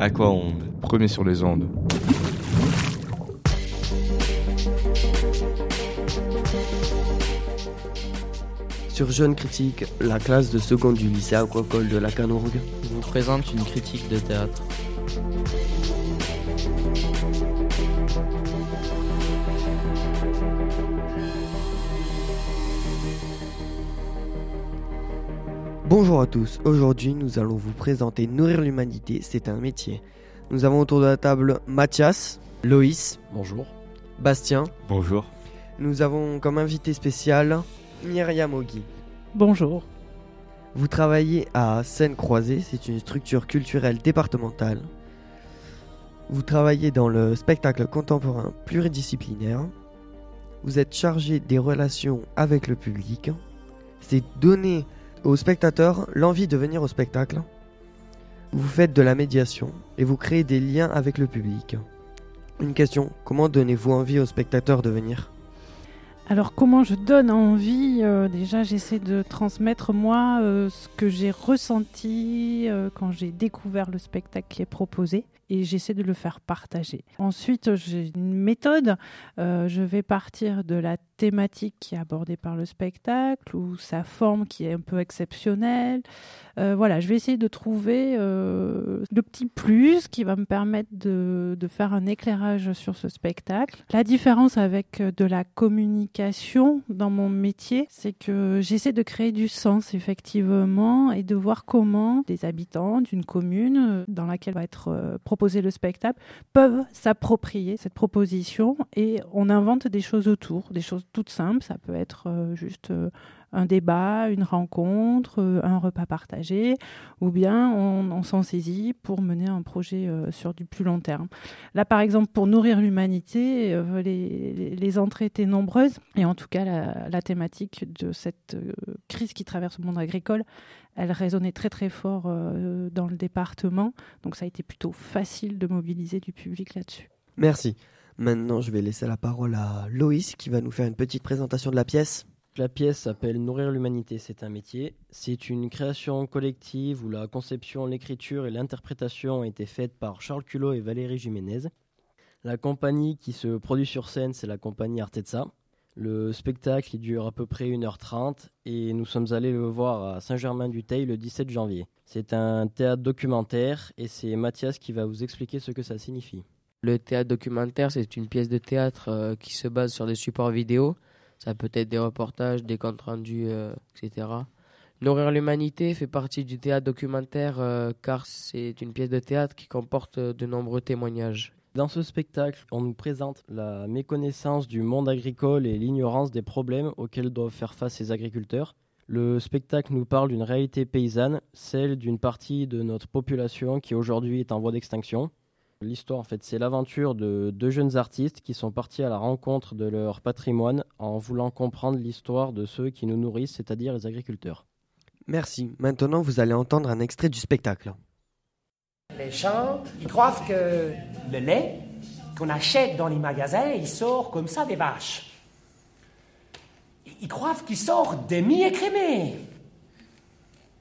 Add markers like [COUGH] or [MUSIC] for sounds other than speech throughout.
Aquaonde, premier sur les ondes. Sur Jeune Critique, la classe de seconde du lycée aquacole de la Canourgue vous présente une critique de théâtre. Bonjour à tous, aujourd'hui nous allons vous présenter Nourrir l'humanité, c'est un métier. Nous avons autour de la table Mathias, Loïs, Bonjour. Bastien. Bonjour. Nous avons comme invité spécial Myriam Ogui. Bonjour. Vous travaillez à Seine-Croisée, c'est une structure culturelle départementale. Vous travaillez dans le spectacle contemporain pluridisciplinaire. Vous êtes chargé des relations avec le public. C'est donner aux spectateurs l'envie de venir au spectacle. Vous faites de la médiation et vous créez des liens avec le public. Une question, comment donnez-vous envie aux spectateurs de venir? Alors comment je donne envie euh, Déjà j'essaie de transmettre moi euh, ce que j'ai ressenti euh, quand j'ai découvert le spectacle qui est proposé et j'essaie de le faire partager. Ensuite j'ai une méthode, je vais partir de la thématique qui est abordée par le spectacle ou sa forme qui est un peu exceptionnelle. Voilà, je vais essayer de trouver le petit plus qui va me permettre de, de faire un éclairage sur ce spectacle. La différence avec de la communication dans mon métier, c'est que j'essaie de créer du sens effectivement et de voir comment des habitants d'une commune euh, dans laquelle va être euh, proposé le spectacle peuvent s'approprier cette proposition et on invente des choses autour, des choses toutes simples. Ça peut être euh, juste un débat, une rencontre, euh, un repas partagé, ou bien on, s'en saisit pour mener un projet euh, sur du plus long terme. Là, par exemple, pour nourrir l'humanité, euh, les, entrées étaient nombreuses, et en tout cas, la, la thématique de cette crise qui traverse le monde agricole, elle résonnait très très fort dans le département, donc ça a été plutôt facile de mobiliser du public là-dessus. Merci. Maintenant, je vais laisser la parole à Loïs qui va nous faire une petite présentation de la pièce. La pièce s'appelle Nourrir l'humanité, c'est un métier. C'est une création collective où la conception, l'écriture et l'interprétation ont été faites par Charles Culot et Valérie Jiménez. La compagnie qui se produit sur scène, c'est la compagnie Artezza. Le spectacle dure à peu près 1h30 et nous sommes allés le voir à Saint-Germain-du-Teil le 17 janvier. C'est un théâtre documentaire et c'est Mathias qui va vous expliquer ce que ça signifie. Le théâtre documentaire, c'est une pièce de théâtre euh, qui se base sur des supports vidéo. Ça peut être des reportages, des comptes rendus, euh, etc. Nourrir l'humanité fait partie du théâtre documentaire euh, car c'est une pièce de théâtre qui comporte euh, de nombreux témoignages. Dans ce spectacle, on nous présente la méconnaissance du monde agricole et l'ignorance des problèmes auxquels doivent faire face les agriculteurs. Le spectacle nous parle d'une réalité paysanne, celle d'une partie de notre population qui aujourd'hui est en voie d'extinction. L'histoire, en fait, c'est l'aventure de deux jeunes artistes qui sont partis à la rencontre de leur patrimoine en voulant comprendre l'histoire de ceux qui nous nourrissent, c'est-à-dire les agriculteurs. Merci. Maintenant, vous allez entendre un extrait du spectacle. Les gens, ils croient que le lait qu'on achète dans les magasins, il sort comme ça des vaches. Ils croient qu'il sort demi-écrémé.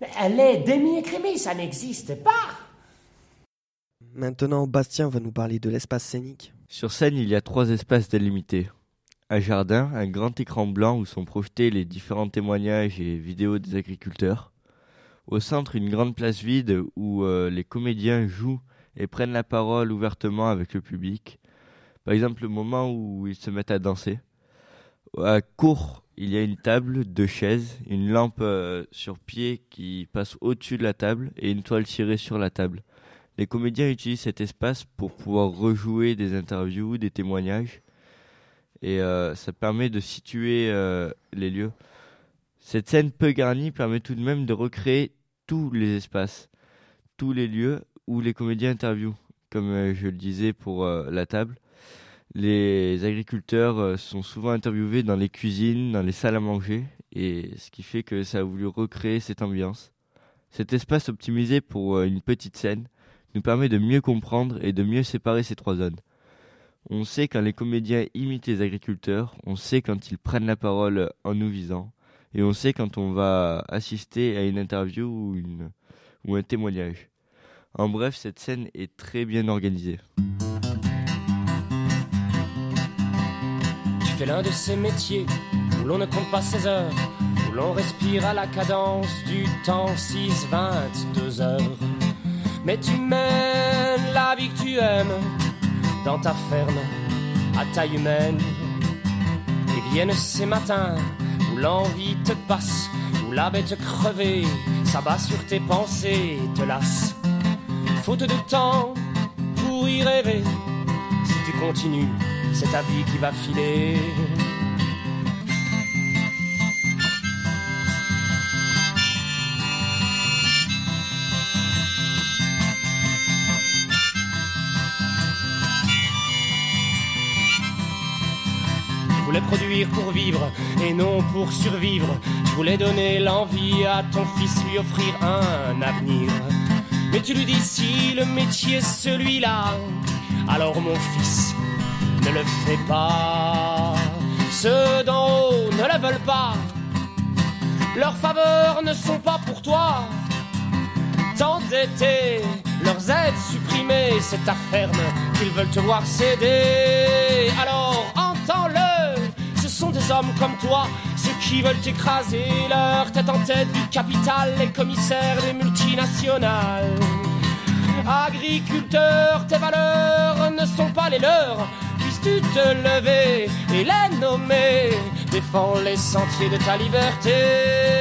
Mais un lait demi-écrémé, ça n'existe pas. Maintenant, Bastien va nous parler de l'espace scénique. Sur scène, il y a trois espaces délimités. Un jardin, un grand écran blanc où sont projetés les différents témoignages et vidéos des agriculteurs. Au centre, une grande place vide où euh, les comédiens jouent et prennent la parole ouvertement avec le public. Par exemple, le moment où ils se mettent à danser. À court, il y a une table, deux chaises, une lampe euh, sur pied qui passe au-dessus de la table et une toile tirée sur la table. Les comédiens utilisent cet espace pour pouvoir rejouer des interviews, des témoignages, et euh, ça permet de situer euh, les lieux. Cette scène peu garnie permet tout de même de recréer tous les espaces, tous les lieux où les comédiens interviewent, comme euh, je le disais pour la table. Les agriculteurs sont souvent interviewés dans les cuisines, dans les salles à manger, et ce qui fait que ça a voulu recréer cette ambiance. Cet espace optimisé pour une petite scène nous permet de mieux comprendre et de mieux séparer ces trois zones. On sait quand les comédiens imitent les agriculteurs, on sait quand ils prennent la parole en nous visant, et on sait quand on va assister à une interview ou, ou un témoignage. En bref, cette scène est très bien organisée. Tu fais l'un de ces métiers où l'on ne compte pas ses heures, où l'on respire à la cadence du temps 6, 22 heures. Mais tu mènes la vie que tu aimes dans ta ferme à taille humaine. Et viennent ces matins où l'envie te passe, où la bête crevée s'abat sur tes pensées et te lasse. Faute de temps pour y rêver, si tu continues, c'est ta vie qui va filer. Produire pour vivre et non pour survivre. Tu voulais donner l'envie à ton fils, lui offrir un avenir. Mais tu lui dis si le métier est celui-là, alors mon fils, ne le fais pas. Ceux d'en haut ne le veulent pas. Leurs faveurs ne sont pas pour toi. D'été, leurs aides supprimées, c'est ta ferme qu'ils veulent te voir céder. Alors hommes comme toi, ceux qui veulent écraser leur tête en tête du capital, les commissaires des multinationales. Agriculteurs, tes valeurs ne sont pas les leurs. Puisses-tu te lever et les nommer Défends les sentiers de ta liberté.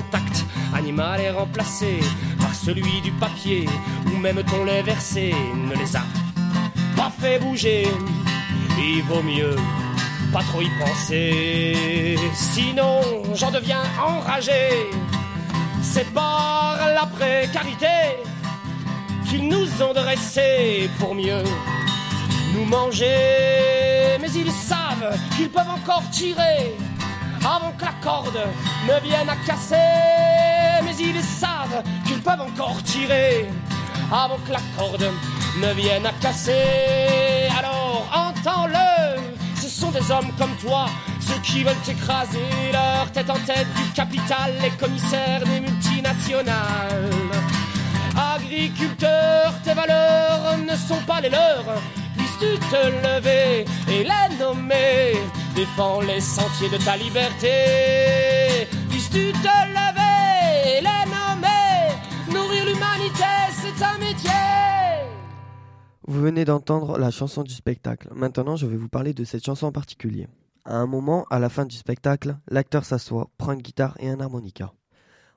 Contact animal est remplacé par celui du papier, ou même ton lait versé ne les a pas fait bouger. Il vaut mieux pas trop y penser, sinon j'en deviens enragé. C'est par la précarité qu'ils nous ont dressés pour mieux nous manger. Mais ils savent qu'ils peuvent encore tirer avant que la corde ne vienne à casser. Mais ils savent qu'ils peuvent encore tirer avant que la corde ne vienne à casser. Alors entends-le, ce sont des hommes comme toi, ceux qui veulent écraser leur tête en tête du capital, les commissaires des multinationales. Agriculteurs, tes valeurs ne sont pas les leurs. Puisses-tu te lever et les nommer Défends les sentiers de ta liberté. Puisses-tu te les nommer Nourrir l'humanité, c'est un métier. Vous venez d'entendre la chanson du spectacle. Maintenant, je vais vous parler de cette chanson en particulier. À un moment, à la fin du spectacle, l'acteur s'assoit, prend une guitare et un harmonica.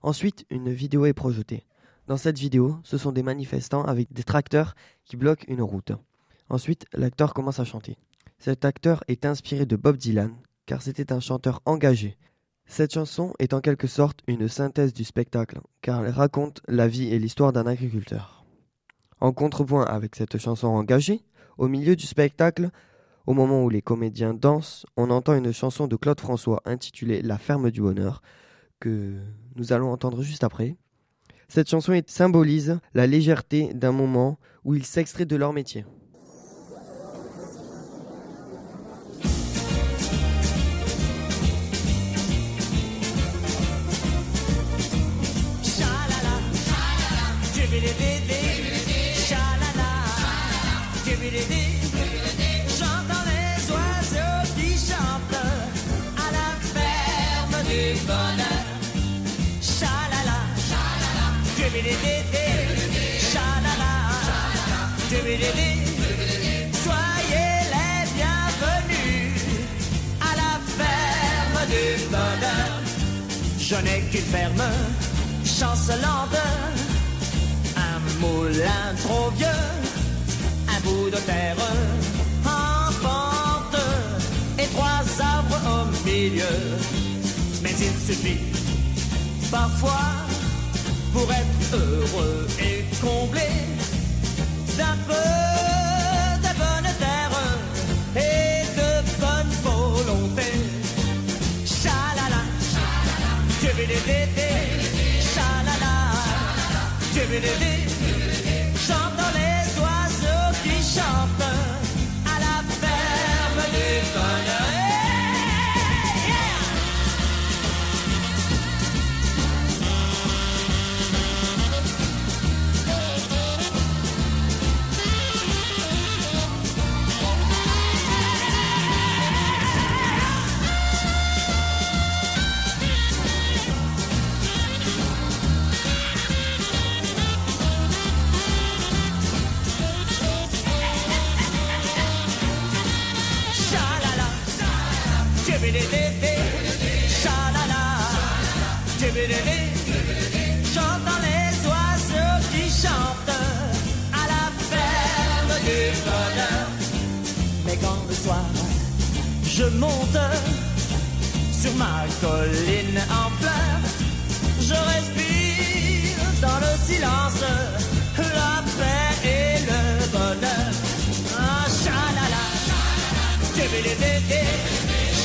Ensuite, une vidéo est projetée. Dans cette vidéo, ce sont des manifestants avec des tracteurs qui bloquent une route. Ensuite, l'acteur commence à chanter. Cet acteur est inspiré de Bob Dylan, car c'était un chanteur engagé. Cette chanson est en quelque sorte une synthèse du spectacle, car elle raconte la vie et l'histoire d'un agriculteur. En contrepoint avec cette chanson engagée, au milieu du spectacle, au moment où les comédiens dansent, on entend une chanson de Claude François intitulée La ferme du bonheur, que nous allons entendre juste après. Cette chanson symbolise la légèreté d'un moment où ils s'extraient de leur métier. Je n'ai qu'une ferme chancelante, un moulin trop vieux, un bout de terre en pente et trois arbres au milieu. Mais il suffit parfois pour être heureux et comblé d'un peu Şibirili Şam'da ma colline en fleurs, je respire dans le silence la paix et le bonheur. Ah, chalala, tibidibidi,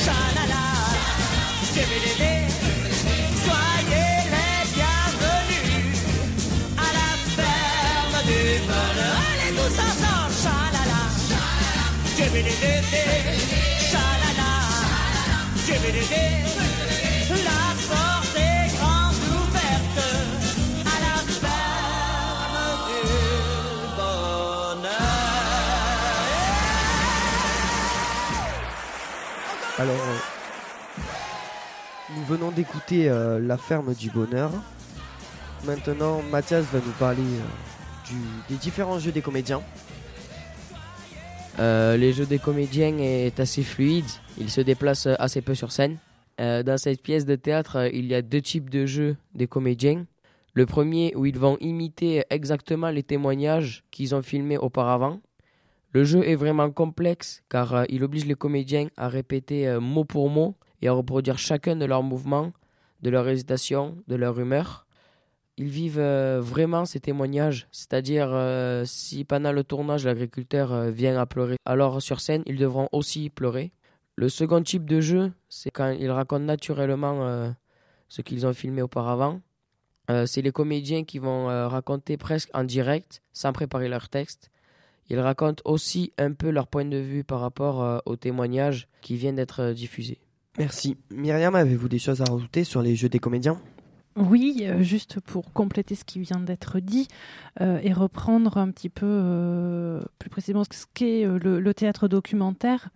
chalala, tibidibidi. Soyez les bienvenus à la ferme du bonheur. Allez tous ensemble, chalala, tibidibidi, Alors, nous venons d'écouter euh, La ferme du bonheur. Maintenant, Mathias va nous parler euh, des différents jeux des comédiens. Euh, les jeux des comédiens est assez fluide. Ils se déplacent assez peu sur scène. Euh, dans cette pièce de théâtre, il y a deux types de jeux des comédiens. Le premier où ils vont imiter exactement les témoignages qu'ils ont filmés auparavant. Le jeu est vraiment complexe car euh, il oblige les comédiens à répéter mot pour mot et à reproduire chacun de leurs mouvements, de leur hésitation, de leur humeur. Ils vivent euh, vraiment ces témoignages, c'est-à-dire euh, si pendant le tournage l'agriculteur euh, vient à pleurer, alors sur scène ils devront aussi pleurer. Le second type de jeu, c'est quand ils racontent naturellement ce qu'ils ont filmé auparavant. C'est les comédiens qui vont raconter presque en direct, sans préparer leur texte. Ils racontent aussi un peu leur point de vue par rapport aux témoignages qui viennent d'être diffusés. Merci. Myriam, avez-vous des choses à rajouter sur les jeux des comédiens? Oui, euh, juste pour compléter ce qui vient d'être dit euh, et reprendre un petit peu euh, plus précisément ce qu'est euh, le, le théâtre documentaire.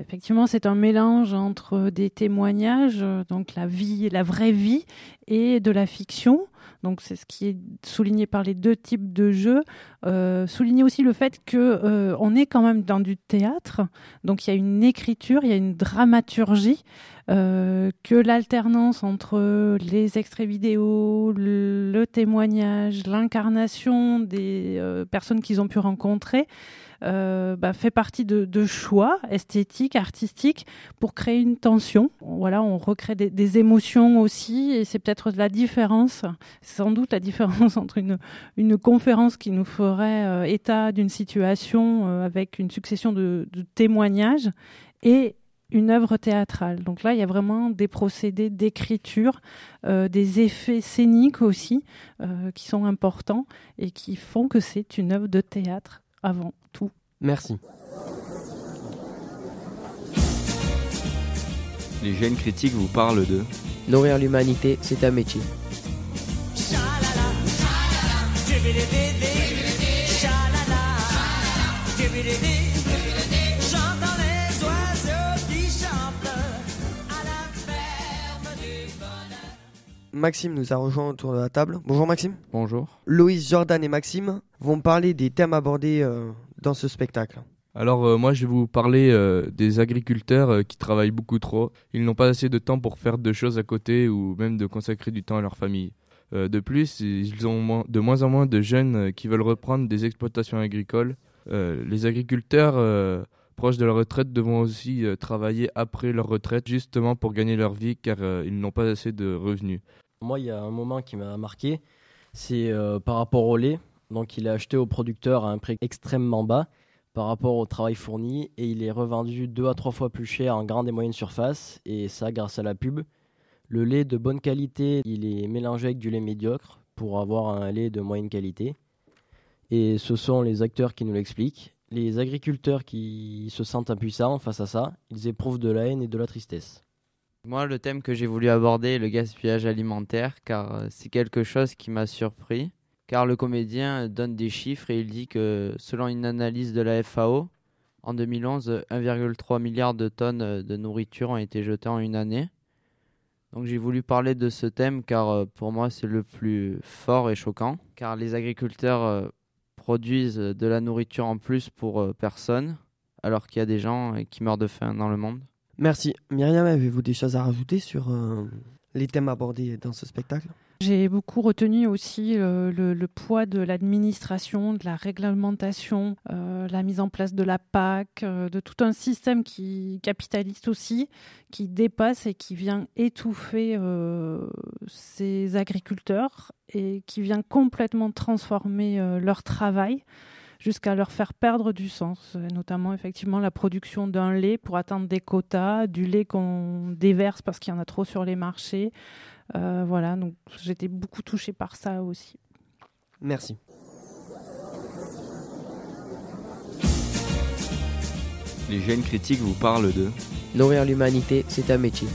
Effectivement, c'est un mélange entre des témoignages, donc la vie, la vraie vie, et de la fiction. Donc c'est ce qui est souligné par les deux types de jeux. Euh, souligner aussi le fait que euh, on est quand même dans du théâtre, donc il y a une écriture, il y a une dramaturgie, euh, que l'alternance entre les extraits vidéo, le, témoignage, l'incarnation des personnes qu'ils ont pu rencontrer euh, bah, fait partie de, choix esthétiques, artistiques pour créer une tension. Voilà, on recrée des, émotions aussi, et c'est peut-être la différence, sans doute la différence [LAUGHS] entre une, une conférence qui nous ferait euh, état d'une situation euh, avec une succession de, témoignages et une œuvre théâtrale. Donc là, il y a vraiment des procédés d'écriture, des effets scéniques aussi, qui sont importants et qui font que c'est une œuvre de théâtre avant. Merci. Les jeunes critiques vous parlent de Nourrir l'humanité, c'est un métier. Maxime nous a rejoint autour de la table. Bonjour Maxime. Bonjour. Loïs, Jordan et Maxime vont parler des thèmes abordés euh, dans ce spectacle. Alors euh, moi je vais vous parler euh, des agriculteurs euh, qui travaillent beaucoup trop. Ils n'ont pas assez de temps pour faire de choses à côté ou même de consacrer du temps à leur famille. Euh, de plus, ils ont moins- de moins en moins de jeunes euh, qui veulent reprendre des exploitations agricoles. Euh, les agriculteurs euh, proches de leur retraite devront aussi euh, travailler après leur retraite justement pour gagner leur vie car euh, ils n'ont pas assez de revenus. Moi, il y a un moment qui m'a marqué, c'est euh, par rapport au lait. Donc, il est acheté au producteur à un prix extrêmement bas par rapport au travail fourni et il est revendu deux à trois fois plus cher en grande et moyenne surface et ça grâce à la pub. Le lait de bonne qualité, il est mélangé avec du lait médiocre pour avoir un lait de moyenne qualité. Et ce sont les acteurs qui nous l'expliquent. Les agriculteurs qui se sentent impuissants face à ça, ils éprouvent de la haine et de la tristesse. Moi, le thème que j'ai voulu aborder est le gaspillage alimentaire, car euh, c'est quelque chose qui m'a surpris. Car le comédien donne des chiffres et il dit que, selon une analyse de la FAO, en 2011, 1,3 milliard de tonnes de nourriture ont été jetées en une année. Donc j'ai voulu parler de ce thème car euh, pour moi c'est le plus fort et choquant. Car les agriculteurs euh, produisent de la nourriture en plus pour euh, personne, alors qu'il y a des gens qui meurent de faim dans le monde. Merci. Myriam, avez-vous des choses à rajouter sur les thèmes abordés dans ce spectacle J'ai beaucoup retenu aussi euh, le, poids de l'administration, de la réglementation, euh, la mise en place de la PAC, euh, de tout un système qui capitaliste aussi, qui dépasse et qui vient étouffer ces agriculteurs et qui vient complètement transformer leur travail jusqu'à leur faire perdre du sens, et notamment effectivement la production d'un lait pour atteindre des quotas, du lait qu'on déverse parce qu'il y en a trop sur les marchés. Euh, voilà, donc j'étais beaucoup touchée par ça aussi. Merci. Les jeunes critiques vous parlent de Nourrir l'humanité, c'est un métier.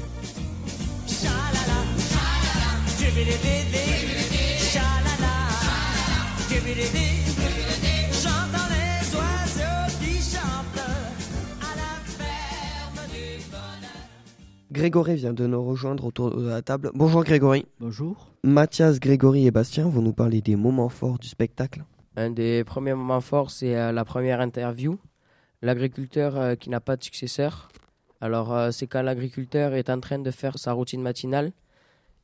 Grégory vient de nous rejoindre autour de la table. Bonjour Grégory. Bonjour. Mathias, Grégory et Bastien vont nous parler des moments forts du spectacle. Un des premiers moments forts, c'est euh, la première interview. L'agriculteur euh, qui n'a pas de successeur. Alors, euh, c'est quand l'agriculteur est en train de faire sa routine matinale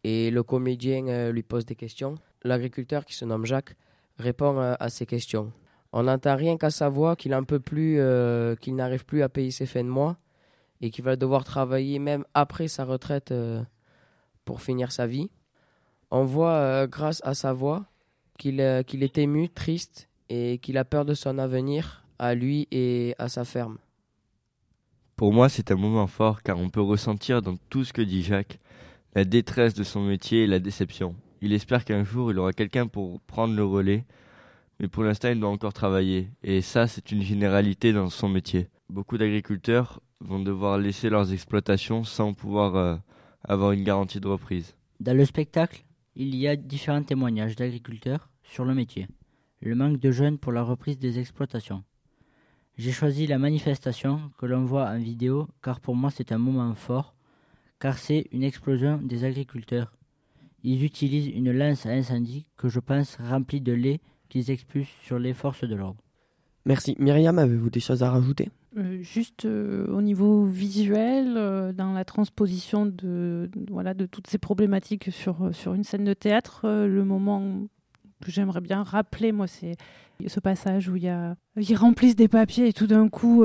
et le comédien lui pose des questions. L'agriculteur, qui se nomme Jacques, répond à ces questions. On n'entend rien qu'à sa voix qu'il en peut plus, euh, qu'il n'arrive plus à payer ses fins de mois et qu'il va devoir travailler même après sa retraite euh, pour finir sa vie. On voit, euh, grâce à sa voix, euh, qu'il est ému, triste et qu'il a peur de son avenir à lui et à sa ferme. Pour moi, c'est un moment fort car on peut ressentir dans tout ce que dit Jacques la détresse de son métier et la déception. Il espère qu'un jour il aura quelqu'un pour prendre le relais, mais pour l'instant il doit encore travailler. Et ça, c'est une généralité dans son métier. Beaucoup d'agriculteurs vont devoir laisser leurs exploitations sans pouvoir euh, avoir une garantie de reprise. Dans le spectacle, il y a différents témoignages d'agriculteurs sur le métier. Le manque de jeunes pour la reprise des exploitations. J'ai choisi la manifestation que l'on voit en vidéo car pour moi c'est un moment fort, car c'est une explosion des agriculteurs. Ils utilisent une lance à incendie que je pense remplie de lait qu'ils expulsent sur les forces de l'ordre. Merci. Myriam, avez-vous des choses à rajouter? Euh, juste euh, au niveau visuel, euh, dans la transposition de, voilà, de toutes ces problématiques sur, sur une scène de théâtre, le moment que j'aimerais bien rappeler, moi, c'est ce passage où il y a, ils remplissent des papiers et tout d'un coup,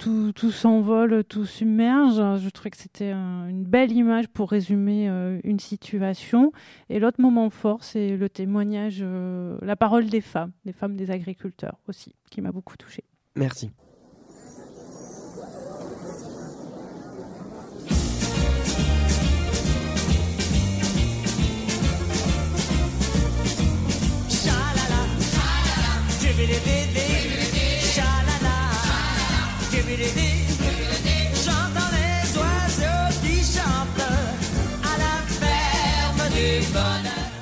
tout, tout s'envole, tout submerge. Je trouvais que c'était un- une belle image pour résumer une situation. Et l'autre moment fort, c'est le témoignage, la parole des femmes, des femmes des agriculteurs aussi, qui m'a beaucoup touchée. Merci. J'entends les oiseaux qui chantent à la ferme du bonheur.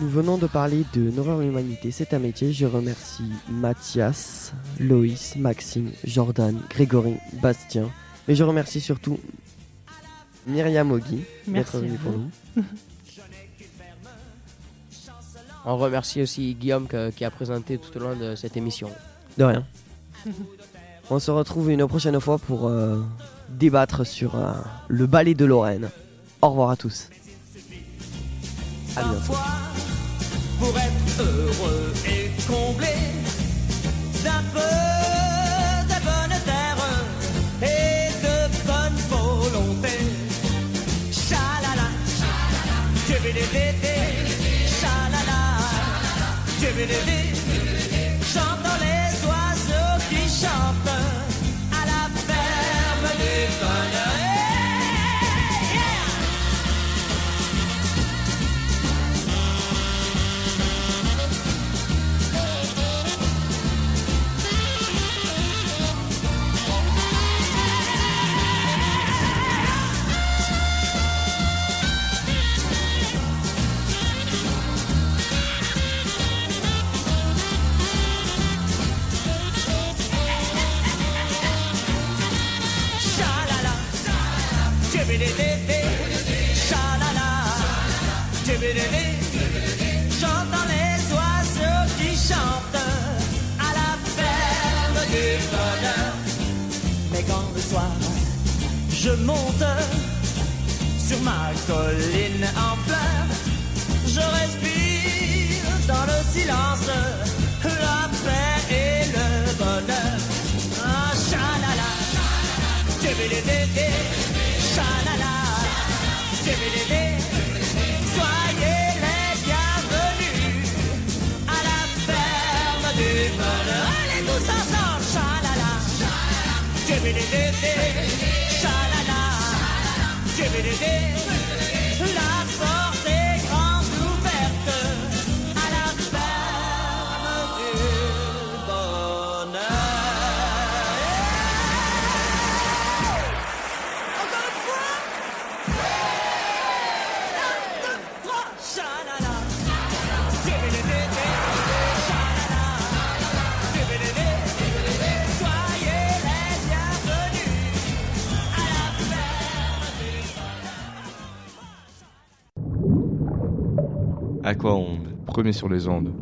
Nous venons de parler de Nourrir l'humanité, c'est un métier. Je remercie Mathias, Loïs, Maxime, Jordan, Grégory, Bastien. Et je remercie surtout Myriam Ogui Merci d'être venue pour nous. On remercie aussi Guillaume que- qui a présenté tout au long de cette émission. De rien. [LAUGHS] On se retrouve une prochaine fois pour euh, débattre sur euh, le ballet de Lorraine. Au revoir à tous. À bientôt. Pour être heureux et comblé d'un peu de bonne terre et de bonne volonté. Shalala, tibidi-bidi, shalala, tibidi-bidi. J'entends J'entends les oiseaux qui chantent à la ferme du bonheur. Mais quand le soir je monte sur ma colline en fleurs. Je respire dans le silence la paix et le bonheur. Ah, chalala, chalala. Allez tous ensemble, chalala, chalala, tibidibidi. Sur les ondes.